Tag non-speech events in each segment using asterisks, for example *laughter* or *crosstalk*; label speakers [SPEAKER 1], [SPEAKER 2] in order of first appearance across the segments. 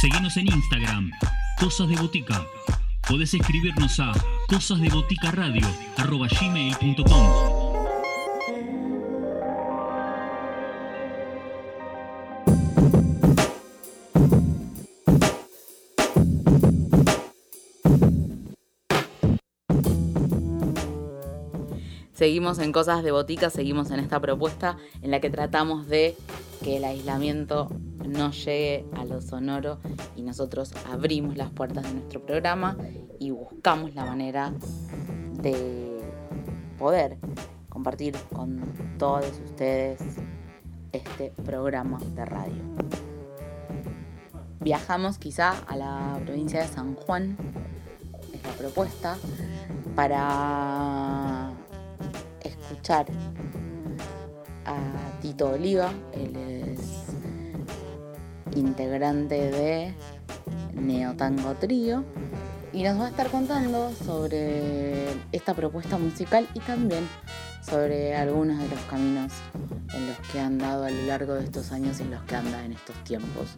[SPEAKER 1] Seguinos en Instagram, Cosas de Botica. Podés escribirnos a cosasdeboticaradio.com.
[SPEAKER 2] Seguimos en Cosas de Botica, seguimos en esta propuesta en la que tratamos de que el aislamiento no llegue a lo sonoro y nosotros abrimos las puertas de nuestro programa y buscamos la manera de poder compartir con todos ustedes este programa de radio. Viajamos quizá a la provincia de San Juan, es la propuesta, para escuchar a Tito Oliva, es integrante de Neotango Trío y nos va a estar contando sobre esta propuesta musical y también sobre algunos de los caminos en los que han dado a lo largo de estos años y en los que anda en estos tiempos.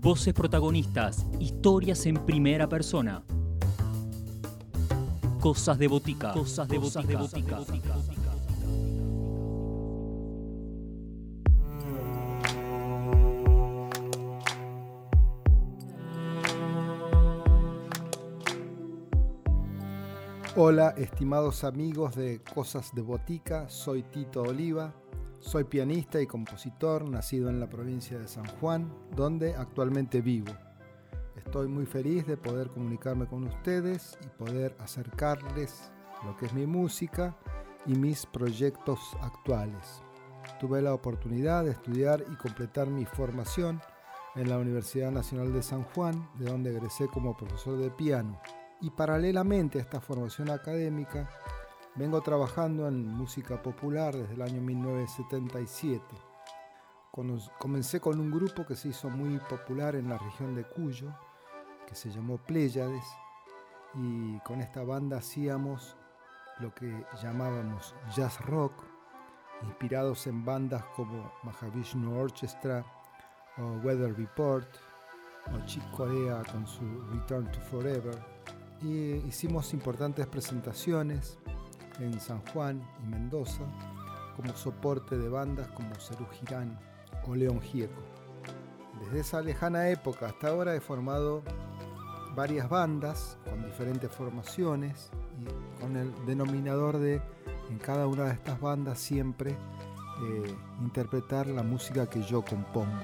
[SPEAKER 1] Voces protagonistas, historias en primera persona. Cosas de botica. Cosas de botica. De botica.
[SPEAKER 3] Hola, estimados amigos de Cosas de Botica, soy Tito Oliva, soy pianista y compositor, nacido en la provincia de San Juan, donde actualmente vivo. Estoy muy feliz de poder comunicarme con ustedes y poder acercarles lo que es mi música y mis proyectos actuales. Tuve la oportunidad de estudiar y completar mi formación en la Universidad Nacional de San Juan, de donde egresé como profesor de piano. Y paralelamente a esta formación académica, vengo trabajando en música popular desde el año 1977. Comencé con un grupo que se hizo muy popular en la región de Cuyo, que se llamó Pléyades y con esta banda hacíamos lo que llamábamos jazz rock, inspirados en bandas como Mahavishnu Orchestra o Weather Report o Chick Corea con su Return to Forever. Hicimos importantes presentaciones en San Juan y Mendoza como soporte de bandas como Cerú Girán o León Gieco. Desde esa lejana época hasta ahora he formado varias bandas con diferentes formaciones y con el denominador de en cada una de estas bandas siempre eh, interpretar la música que yo compongo.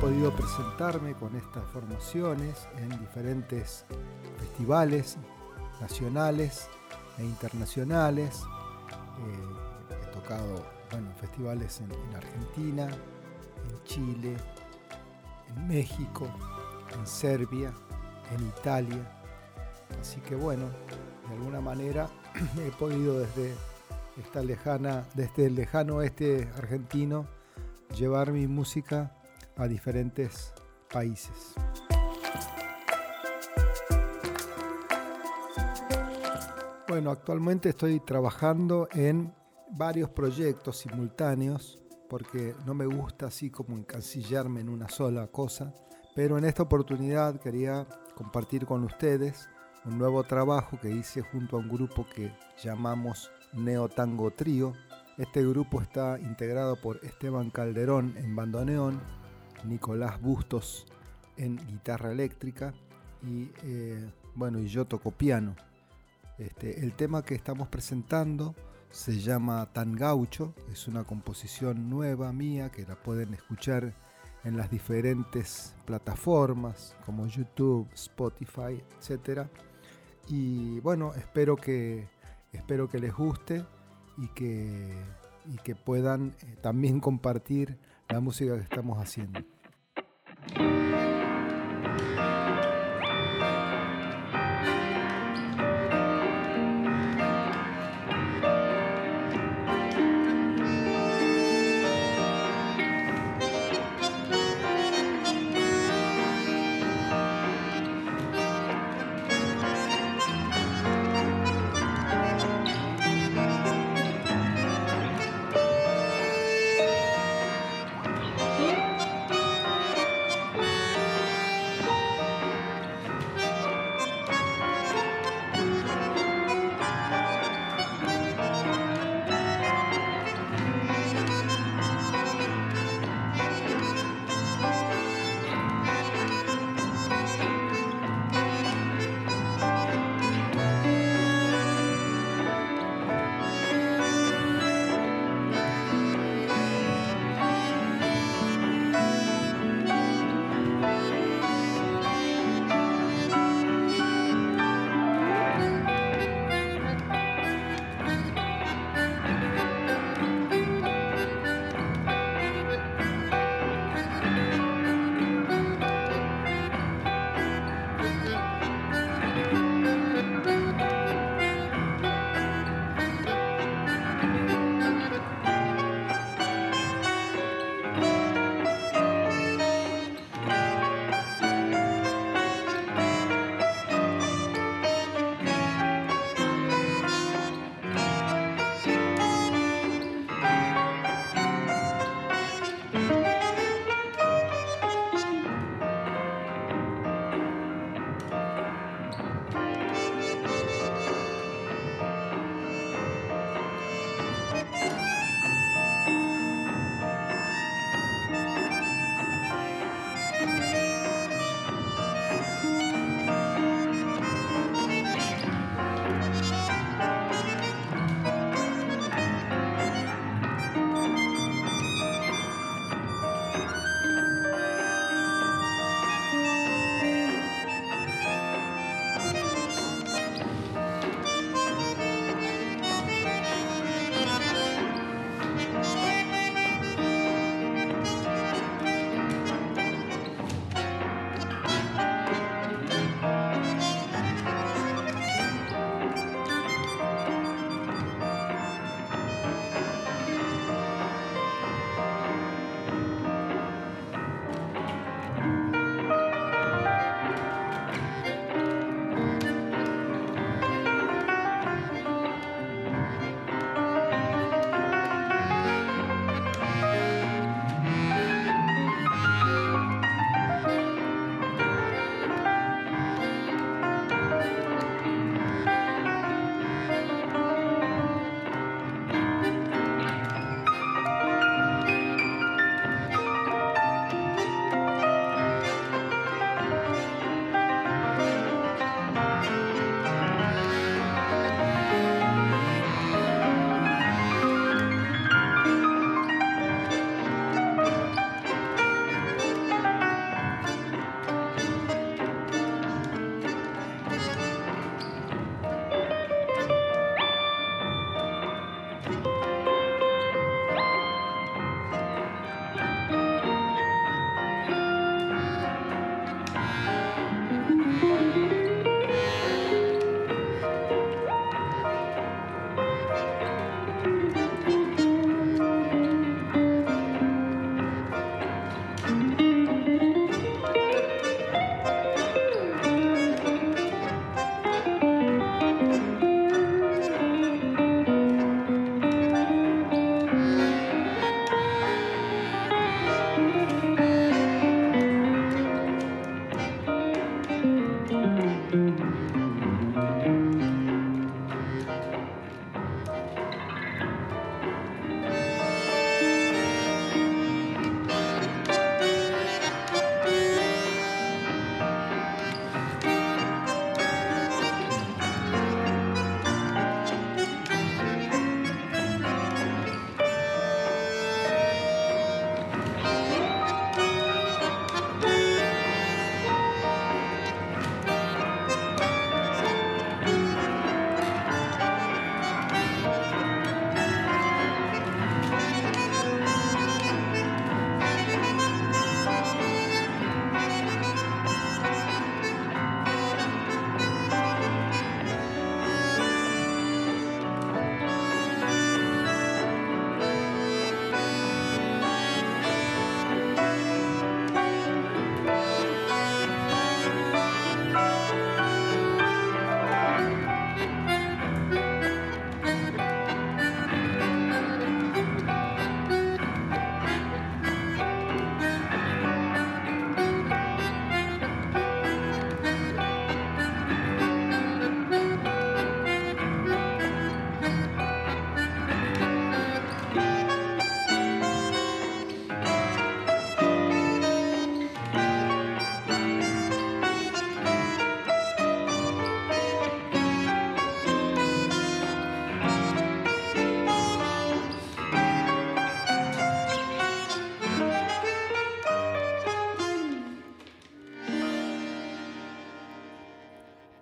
[SPEAKER 3] Podido presentarme con estas formaciones en diferentes festivales nacionales e internacionales. Eh, he tocado bueno, festivales en, en Argentina, en Chile, en México, en Serbia, en Italia. Así que bueno, de alguna manera *clears throat* he podido desde esta lejana, desde el lejano oeste argentino, llevar mi música a diferentes países. Bueno, actualmente estoy trabajando en varios proyectos simultáneos porque no me gusta así como encasillarme en una sola cosa, pero en esta oportunidad quería compartir con ustedes un nuevo trabajo que hice junto a un grupo que llamamos Neo Tango Trío. Este grupo está integrado por Esteban Calderón en bandoneón, Nicolás Bustos en guitarra eléctrica y eh, bueno, y yo toco piano. Este, el tema que estamos presentando se llama Tan Gaucho, es una composición nueva mía que la pueden escuchar en las diferentes plataformas como YouTube, Spotify, etc. Y bueno, espero que, espero que les guste y que, y que puedan eh, también compartir la música que estamos haciendo. Thank you.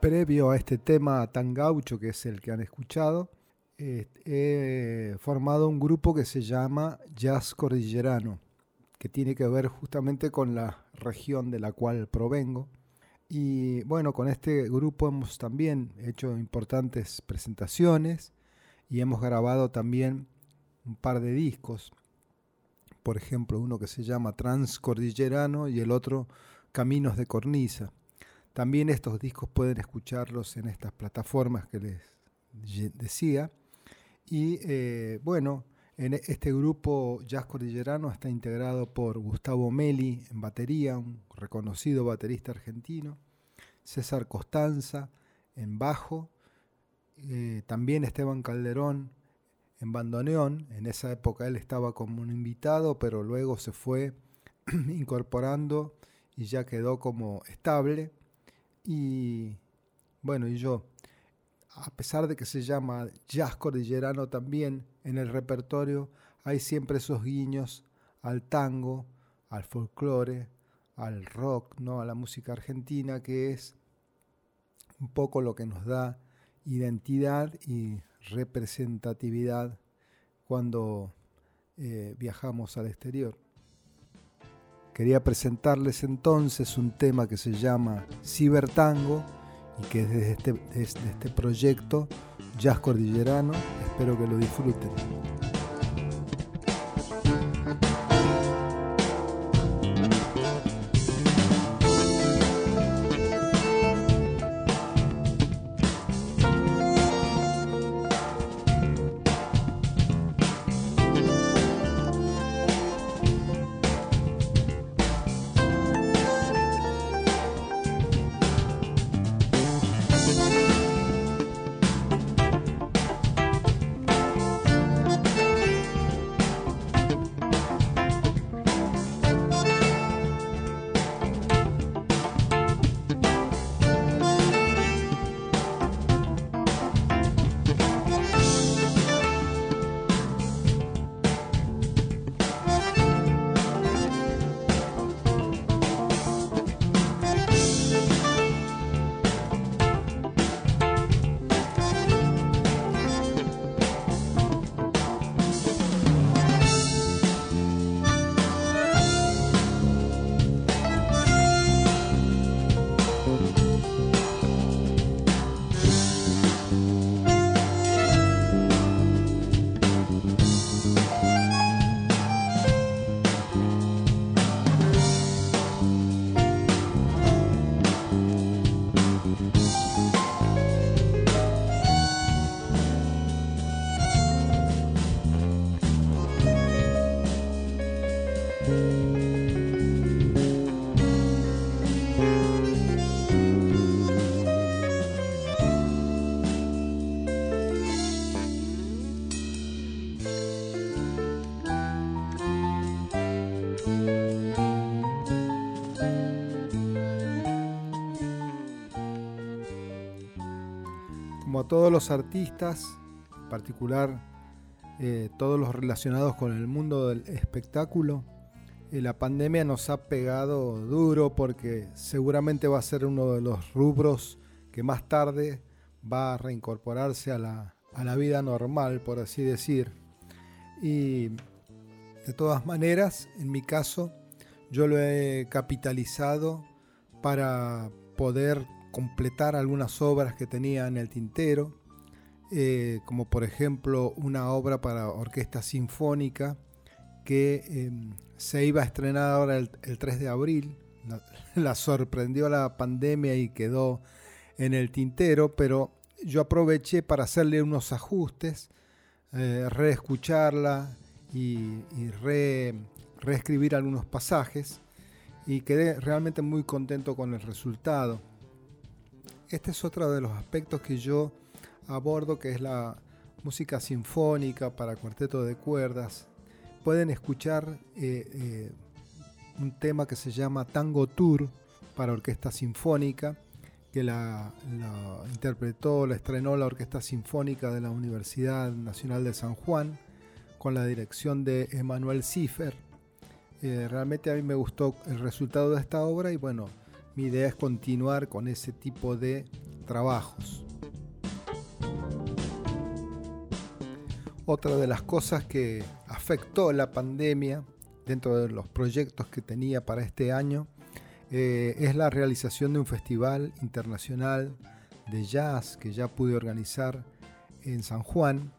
[SPEAKER 3] Previo a este tema tan gaucho que es el que han escuchado, eh, he formado un grupo que se llama Jazz Cordillerano, que tiene que ver justamente con la región de la cual provengo. Y bueno, con este grupo hemos también hecho importantes presentaciones y hemos grabado también un par de discos. Por ejemplo, uno que se llama Transcordillerano y el otro Caminos de Cornisa. También estos discos pueden escucharlos en estas plataformas que les decía. Y eh, bueno, en este grupo Jazz Cordillerano está integrado por Gustavo Meli en batería, un reconocido baterista argentino, César Costanza en bajo, eh, también Esteban Calderón en bandoneón. En esa época él estaba como un invitado, pero luego se fue *clears throat* incorporando y ya quedó como estable. Y bueno, y yo a pesar de que se llama jazz cordillerano también, en el repertorio hay siempre esos guiños al tango, al folclore, al rock, ¿no? a la música argentina, que es un poco lo que nos da identidad y representatividad cuando eh, viajamos al exterior. Quería presentarles entonces un tema que se llama Cibertango y que es desde este, desde este proyecto Jazz Cordillerano. Espero que lo disfruten. Todos los artistas, en particular eh, todos los relacionados con el mundo del espectáculo, eh, la pandemia nos ha pegado duro porque seguramente va a ser uno de los rubros que más tarde va a reincorporarse a la, a la vida normal, por así decir. Y de todas maneras, en mi caso, yo lo he capitalizado para poder completar algunas obras que tenía en el tintero, eh, como por ejemplo una obra para orquesta sinfónica que em, se iba a estrenar ahora el, 3 de abril. *laughs* La, sorprendió la pandemia y quedó en el tintero, pero yo aproveché para hacerle unos ajustes, eh, reescucharla y, y reescribir algunos pasajes y quedé realmente muy contento con el resultado este es otro de los aspectos que yo abordo, que es la música sinfónica para cuarteto de cuerdas. Pueden escuchar eh, eh, un tema que se llama Tango Tour para orquesta sinfónica, que la, interpretó, la estrenó la Orquesta Sinfónica de la Universidad Nacional de San Juan, con la dirección de Emanuel Ziffer. Eh, realmente a mí me gustó el resultado de esta obra y bueno, mi idea es continuar con ese tipo de trabajos. Otra de las cosas que afectó la pandemia dentro de los proyectos que tenía para este año eh, es la realización de un festival internacional de jazz que ya pude organizar en San Juan.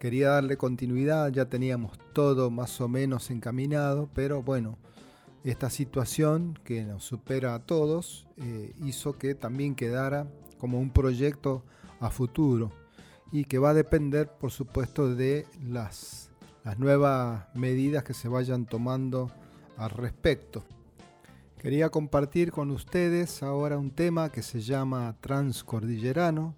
[SPEAKER 3] Quería darle continuidad, ya teníamos todo más o menos encaminado, pero bueno, esta situación que nos supera a todos eh, hizo que también quedara como un proyecto a futuro y que va a depender, por supuesto, de las, las nuevas medidas que se vayan tomando al respecto. Quería compartir con ustedes ahora un tema que se llama Transcordillerano.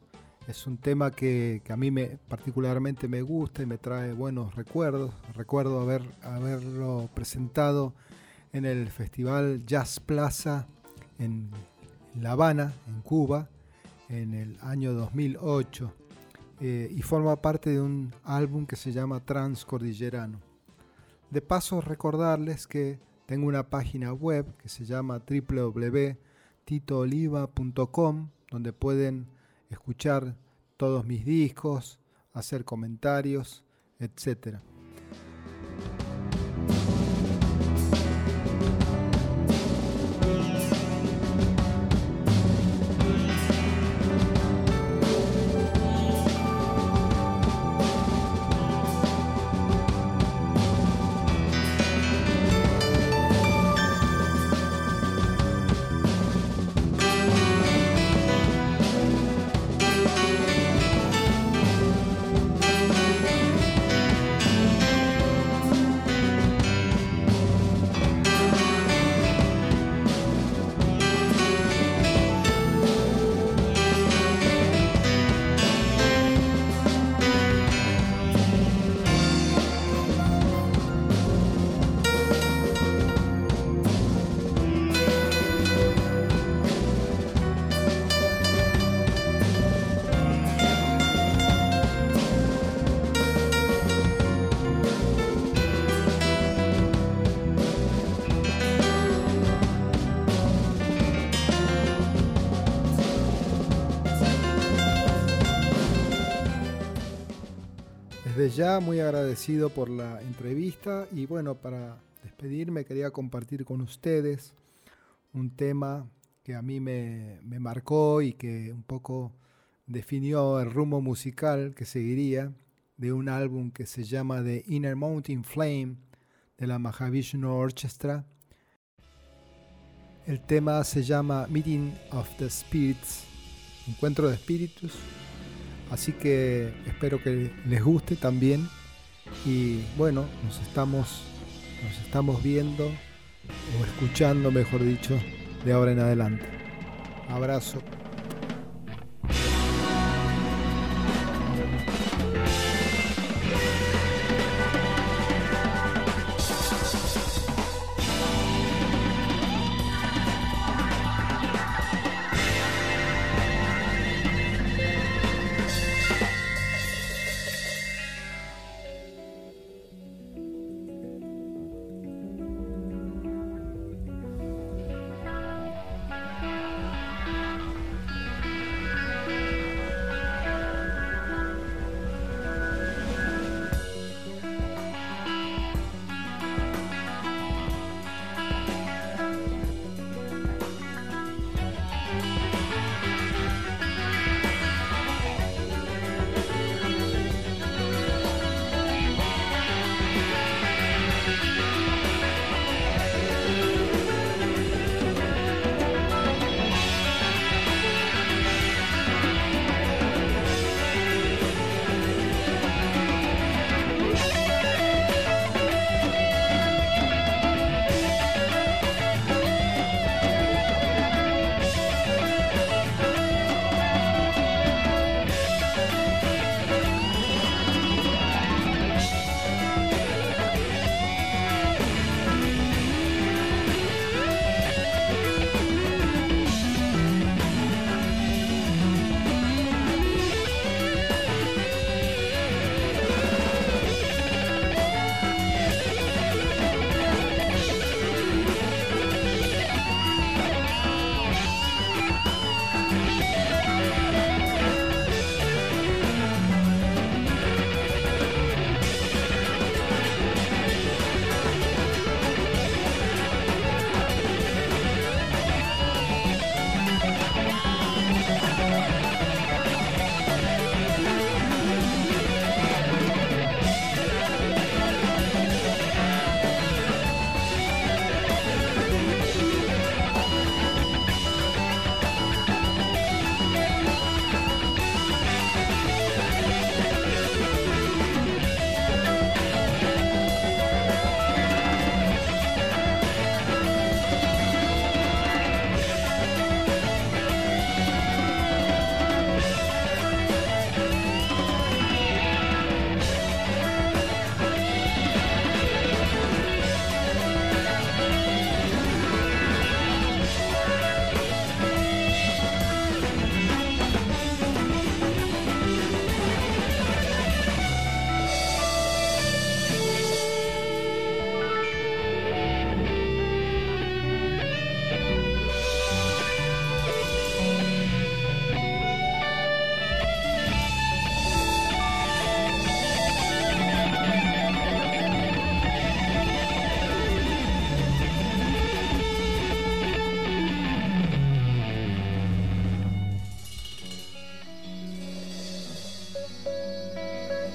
[SPEAKER 3] Es un tema que, a mí me, particularmente me gusta y me trae buenos recuerdos. Recuerdo haber, haberlo presentado en el Festival Jazz Plaza en La Habana, en Cuba, en el año 2008. Eh, y forma parte de un álbum que se llama Transcordillerano. De paso, recordarles que tengo una página web que se llama www.titooliva.com donde pueden escuchar todos mis discos, hacer comentarios, etcétera. Ya muy agradecido por la entrevista y bueno, para despedirme quería compartir con ustedes un tema que a mí me, me marcó y que un poco definió el rumbo musical que seguiría de un álbum que se llama The Inner Mountain Flame de la Mahavishnu Orchestra. El tema se llama Meeting of the Spirits, Encuentro de Espíritus. Así que espero que les guste también. Y bueno, nos estamos, nos estamos viendo o escuchando, mejor dicho, de ahora en adelante. Abrazo.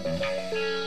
[SPEAKER 3] Música